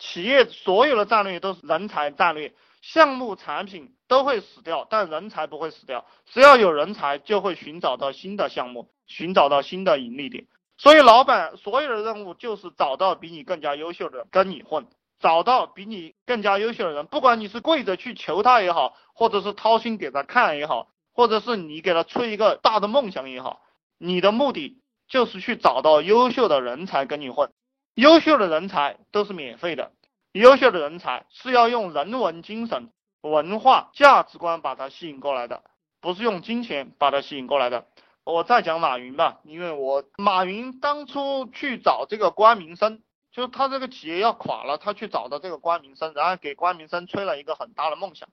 企业所有的战略都是人才战略，项目产品都会死掉，但人才不会死掉。只要有人才，就会寻找到新的项目，寻找到新的盈利点。所以，老板所有的任务就是找到比你更加优秀的跟你混，找到比你更加优秀的人，不管你是跪着去求他也好，或者是掏心给他看也好，或者是你给他吹一个大的梦想也好，你的目的就是去找到优秀的人才跟你混。优秀的人才都是免费的，优秀的人才是要用人文精神、文化价值观把他吸引过来的，不是用金钱把他吸引过来的。我再讲马云吧，因为我马云当初去找这个关明生，就是他这个企业要垮了，他去找的这个关明生，然后给关明生吹了一个很大的梦想。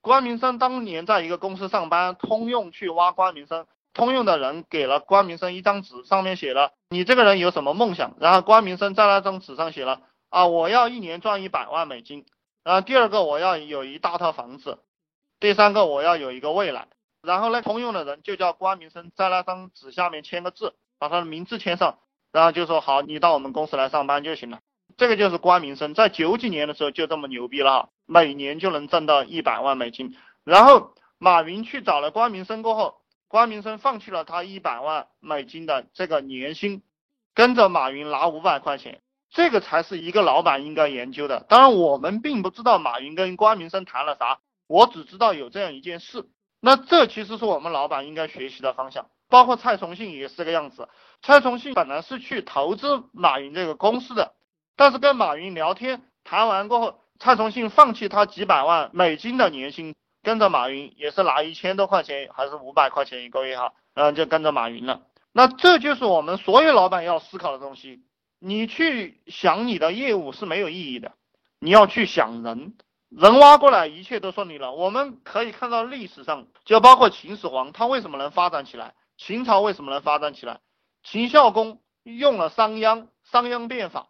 关明生当年在一个公司上班，通用去挖关明生，通用的人给了关明生一张纸，上面写了你这个人有什么梦想，然后关明生在那张纸上写了啊，我要一年赚一百万美金，然后第二个我要有一大套房子，第三个我要有一个未来。然后呢，通用的人就叫关明生，在那张纸下面签个字，把他的名字签上，然后就说好，你到我们公司来上班就行了。这个就是关明生，在九几年的时候就这么牛逼了，每年就能挣到一百万美金。然后马云去找了关明生过后，关明生放弃了他一百万美金的这个年薪，跟着马云拿五百块钱，这个才是一个老板应该研究的。当然，我们并不知道马云跟关明生谈了啥，我只知道有这样一件事。那这其实是我们老板应该学习的方向，包括蔡崇信也是这个样子。蔡崇信本来是去投资马云这个公司的，但是跟马云聊天谈完过后，蔡崇信放弃他几百万美金的年薪，跟着马云也是拿一千多块钱还是五百块钱一个月哈，然后就跟着马云了。那这就是我们所有老板要思考的东西。你去想你的业务是没有意义的，你要去想人。人挖过来，一切都顺利了。我们可以看到历史上，就包括秦始皇，他为什么能发展起来？秦朝为什么能发展起来？秦孝公用了商鞅，商鞅变法，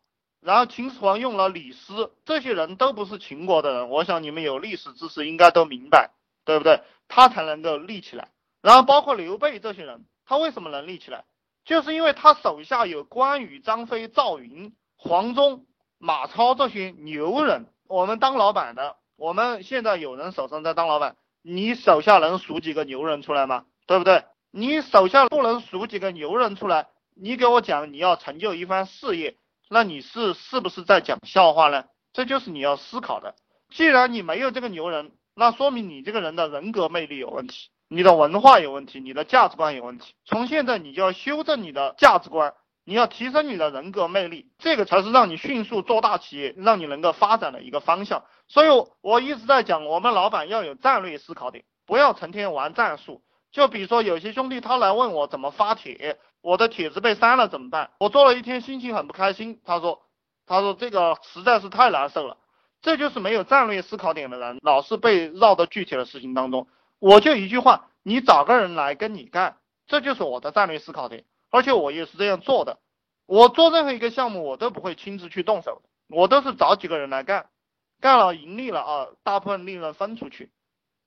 然后秦始皇用了李斯，这些人都不是秦国的人。我想你们有历史知识，应该都明白，对不对？他才能够立起来。然后包括刘备这些人，他为什么能立起来？就是因为他手下有关羽、张飞、赵云、黄忠、马超这些牛人。我们当老板的，我们现在有人手上在当老板，你手下能数几个牛人出来吗？对不对？你手下不能数几个牛人出来，你给我讲你要成就一番事业，那你是是不是在讲笑话呢？这就是你要思考的。既然你没有这个牛人，那说明你这个人的人格魅力有问题，你的文化有问题，你的价值观有问题。从现在你就要修正你的价值观。你要提升你的人格魅力，这个才是让你迅速做大企业、让你能够发展的一个方向。所以，我一直在讲，我们老板要有战略思考点，不要成天玩战术。就比如说，有些兄弟他来问我怎么发帖，我的帖子被删了怎么办？我做了一天，心情很不开心。他说，他说这个实在是太难受了。这就是没有战略思考点的人，老是被绕到具体的事情当中。我就一句话，你找个人来跟你干，这就是我的战略思考点。而且我也是这样做的，我做任何一个项目，我都不会亲自去动手，我都是找几个人来干，干了盈利了啊，大部分利润分出去，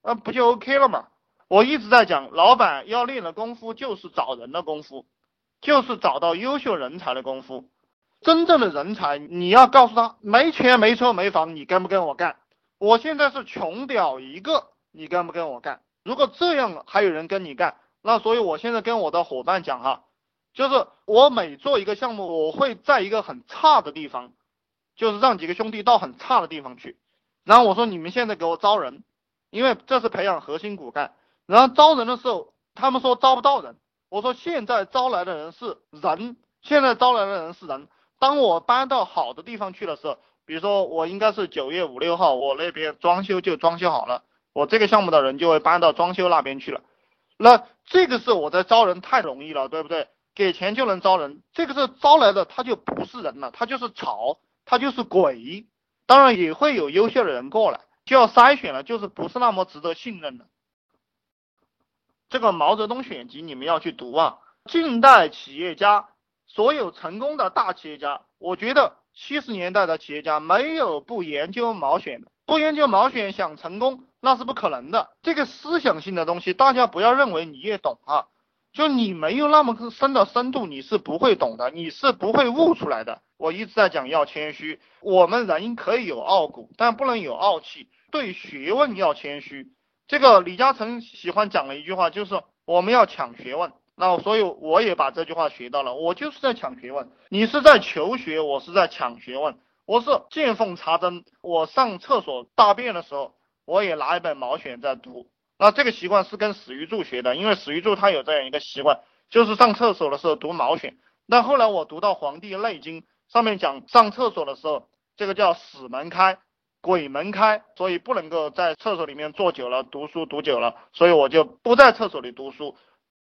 那不就 OK 了嘛？我一直在讲，老板要练的功夫就是找人的功夫，就是找到优秀人才的功夫。真正的人才，你要告诉他，没钱没车没房，你跟不跟我干？我现在是穷屌一个，你跟不跟我干？如果这样还有人跟你干，那所以我现在跟我的伙伴讲哈。就是我每做一个项目，我会在一个很差的地方，就是让几个兄弟到很差的地方去，然后我说你们现在给我招人，因为这是培养核心骨干。然后招人的时候，他们说招不到人，我说现在招来的人是人，现在招来的人是人。当我搬到好的地方去的时候，比如说我应该是九月五六号，我那边装修就装修好了，我这个项目的人就会搬到装修那边去了。那这个是我在招人太容易了，对不对？给钱就能招人，这个是招来的，他就不是人了，他就是草，他就是鬼。当然也会有优秀的人过来，就要筛选了，就是不是那么值得信任的。这个毛泽东选集你们要去读啊。近代企业家，所有成功的大企业家，我觉得七十年代的企业家没有不研究毛选的，不研究毛选想成功那是不可能的。这个思想性的东西，大家不要认为你也懂啊。就你没有那么深的深度，你是不会懂的，你是不会悟出来的。我一直在讲要谦虚。我们人可以有傲骨，但不能有傲气。对学问要谦虚。这个李嘉诚喜欢讲的一句话就是我们要抢学问。那所以我也把这句话学到了。我就是在抢学问，你是在求学，我是在抢学问。我是见缝插针。我上厕所大便的时候，我也拿一本《毛选》在读。那这个习惯是跟史玉柱学的，因为史玉柱他有这样一个习惯。就是上厕所的时候读毛选，那后来我读到《黄帝内经》上面讲，上厕所的时候，这个叫死门开，鬼门开，所以不能够在厕所里面坐久了读书读久了，所以我就不在厕所里读书，